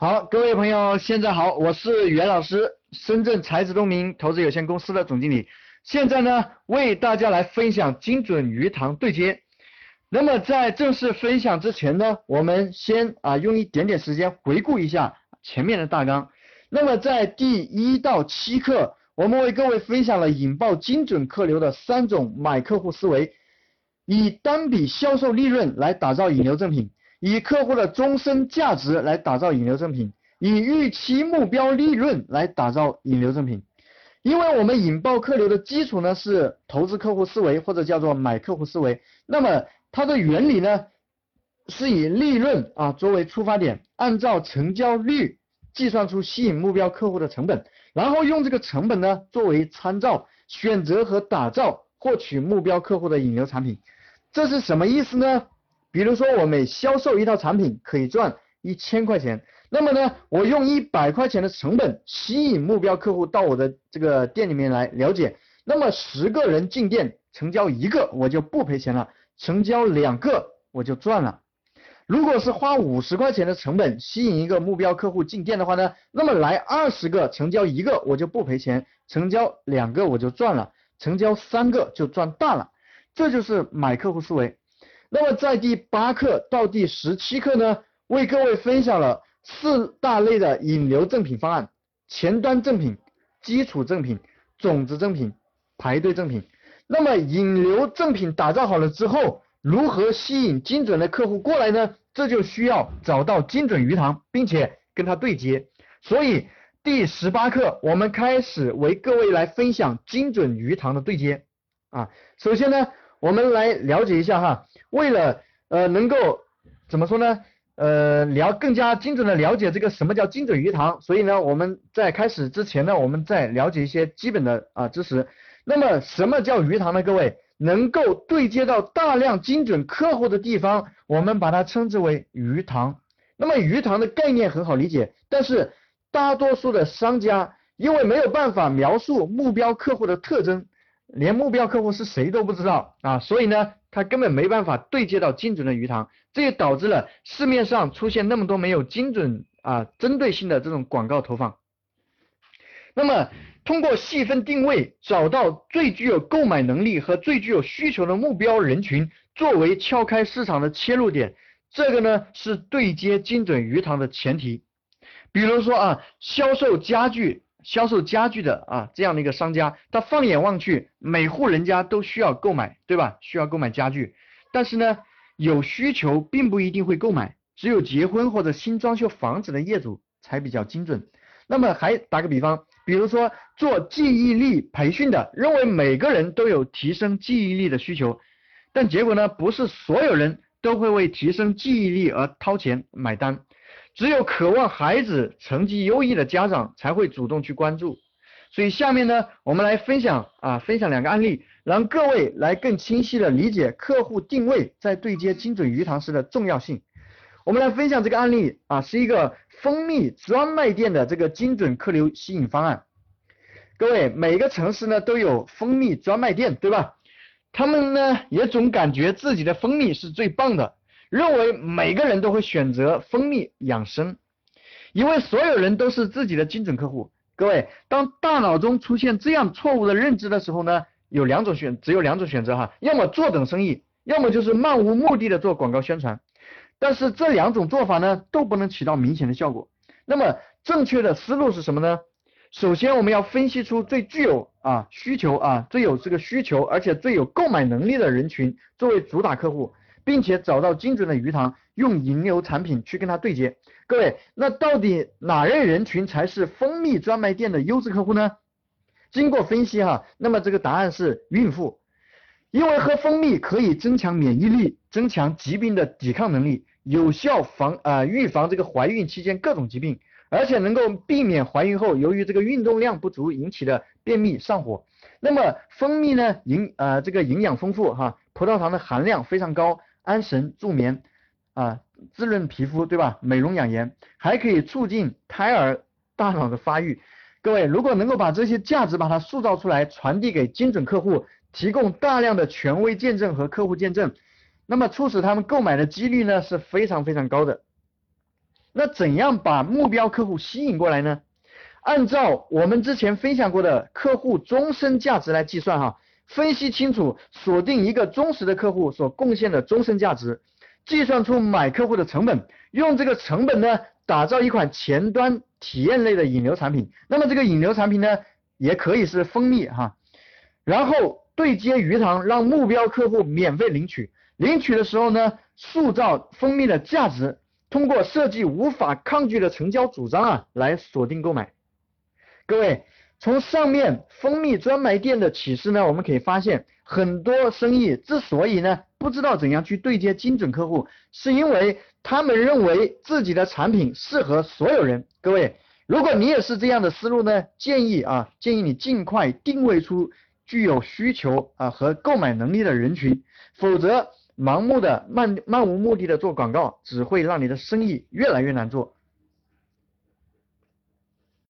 好，各位朋友，现在好，我是袁老师，深圳才子东明投资有限公司的总经理。现在呢，为大家来分享精准鱼塘对接。那么在正式分享之前呢，我们先啊用一点点时间回顾一下前面的大纲。那么在第一到七课，我们为各位分享了引爆精准客流的三种买客户思维，以单笔销售利润来打造引流正品，以客户的终身价值来打造引流正品，以预期目标利润来打造引流正品。因为我们引爆客流的基础呢是投资客户思维或者叫做买客户思维，那么它的原理呢，是以利润啊作为出发点，按照成交率计算出吸引目标客户的成本，然后用这个成本呢作为参照，选择和打造获取目标客户的引流产品。这是什么意思呢？比如说我每销售一套产品可以赚一千块钱，那么呢，我用一百块钱的成本吸引目标客户到我的这个店里面来了解，那么十个人进店成交一个我就不赔钱了。成交两个我就赚了。如果是花五十块钱的成本吸引一个目标客户进店的话呢，那么来二十个成交一个我就不赔钱，成交两个我就赚了，成交三个就赚大了。这就是买客户思维。那么在第八课到第十七课呢，为各位分享了四大类的引流赠品方案：前端赠品、基础赠品、种子赠品、排队赠品。那么引流赠品打造好了之后，如何吸引精准的客户过来呢？这就需要找到精准鱼塘，并且跟他对接。所以第十八课我们开始为各位来分享精准鱼塘的对接啊。首先呢，我们来了解一下哈，为了呃能够怎么说呢？呃，了更加精准的了解这个什么叫精准鱼塘，所以呢，我们在开始之前呢，我们再了解一些基本的啊知识。那么什么叫鱼塘呢？各位能够对接到大量精准客户的地方，我们把它称之为鱼塘。那么鱼塘的概念很好理解，但是大多数的商家因为没有办法描述目标客户的特征，连目标客户是谁都不知道啊，所以呢，他根本没办法对接到精准的鱼塘，这也导致了市面上出现那么多没有精准啊针对性的这种广告投放。那么通过细分定位，找到最具有购买能力和最具有需求的目标人群，作为撬开市场的切入点，这个呢是对接精准鱼塘的前提。比如说啊，销售家具、销售家具的啊这样的一个商家，他放眼望去，每户人家都需要购买，对吧？需要购买家具，但是呢，有需求并不一定会购买，只有结婚或者新装修房子的业主才比较精准。那么还打个比方。比如说做记忆力培训的，认为每个人都有提升记忆力的需求，但结果呢，不是所有人都会为提升记忆力而掏钱买单，只有渴望孩子成绩优异的家长才会主动去关注。所以下面呢，我们来分享啊，分享两个案例，让各位来更清晰的理解客户定位在对接精准鱼塘时的重要性。我们来分享这个案例啊，是一个蜂蜜专卖店的这个精准客流吸引方案。各位，每个城市呢都有蜂蜜专卖店，对吧？他们呢也总感觉自己的蜂蜜是最棒的，认为每个人都会选择蜂蜜养生，因为所有人都是自己的精准客户。各位，当大脑中出现这样错误的认知的时候呢，有两种选，只有两种选择哈，要么坐等生意，要么就是漫无目的的做广告宣传。但是这两种做法呢，都不能起到明显的效果。那么正确的思路是什么呢？首先我们要分析出最具有啊需求啊最有这个需求，而且最有购买能力的人群作为主打客户，并且找到精准的鱼塘，用引流产品去跟他对接。各位，那到底哪类人群才是蜂蜜专卖店的优质客户呢？经过分析哈，那么这个答案是孕妇。因为喝蜂蜜可以增强免疫力，增强疾病的抵抗能力，有效防啊预防这个怀孕期间各种疾病，而且能够避免怀孕后由于这个运动量不足引起的便秘上火。那么蜂蜜呢营啊这个营养丰富哈，葡萄糖的含量非常高，安神助眠啊滋润皮肤对吧？美容养颜，还可以促进胎儿大脑的发育。各位如果能够把这些价值把它塑造出来，传递给精准客户。提供大量的权威见证和客户见证，那么促使他们购买的几率呢是非常非常高的。那怎样把目标客户吸引过来呢？按照我们之前分享过的客户终身价值来计算哈，分析清楚，锁定一个忠实的客户所贡献的终身价值，计算出买客户的成本，用这个成本呢，打造一款前端体验类的引流产品。那么这个引流产品呢，也可以是蜂蜜哈，然后对接鱼塘，让目标客户免费领取，领取的时候呢，塑造蜂蜜的价值，通过设计无法抗拒的成交主张啊，来锁定购买。各位，从上面蜂蜜专卖店的启示呢，我们可以发现，很多生意之所以呢不知道怎样去对接精准客户，是因为他们认为自己的产品适合所有人。各位，如果你也是这样的思路呢，建议啊，建议你尽快定位出具有需求啊和购买能力的人群，否则盲目的漫漫无目的的做广告，只会让你的生意越来越难做。